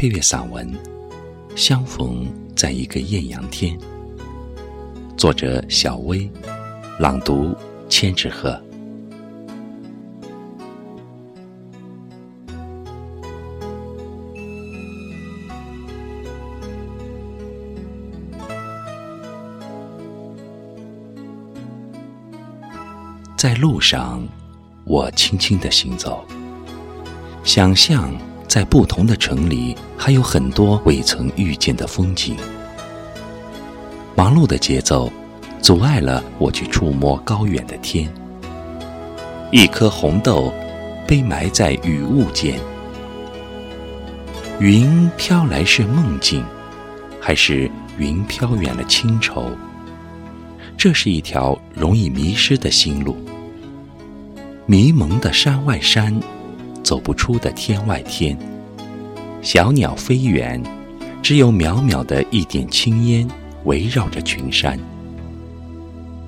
配乐散文《相逢在一个艳阳天》，作者小薇，朗读千纸鹤。在路上，我轻轻地行走，想象在不同的城里还有很多未曾遇见的风景。忙碌的节奏阻碍了我去触摸高远的天。一颗红豆被埋在雨雾间，云飘来是梦境，还是云飘远了清愁？这是一条容易迷失的心路，迷蒙的山外山，走不出的天外天。小鸟飞远，只有渺渺的一点青烟围绕着群山。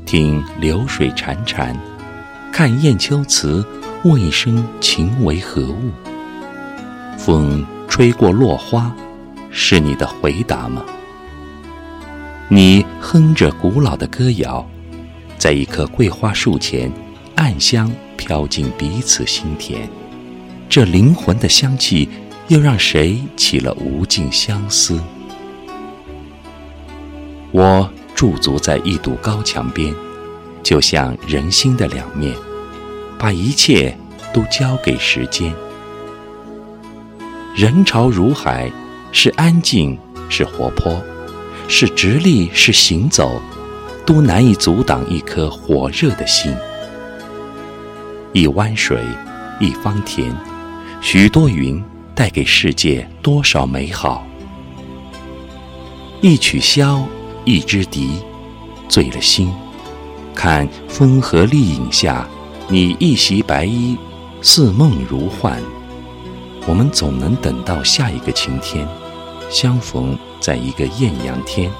听流水潺潺，看雁秋词，问一声情为何物？风吹过落花，是你的回答吗？你哼着古老的歌谣，在一棵桂花树前，暗香飘进彼此心田。这灵魂的香气，又让谁起了无尽相思？我驻足在一堵高墙边，就像人心的两面，把一切都交给时间。人潮如海，是安静，是活泼。是直立，是行走，都难以阻挡一颗火热的心。一湾水，一方田，许多云带给世界多少美好。一曲箫，一支笛，醉了心。看风和丽影下，你一袭白衣，似梦如幻。我们总能等到下一个晴天。相逢在一个艳阳天。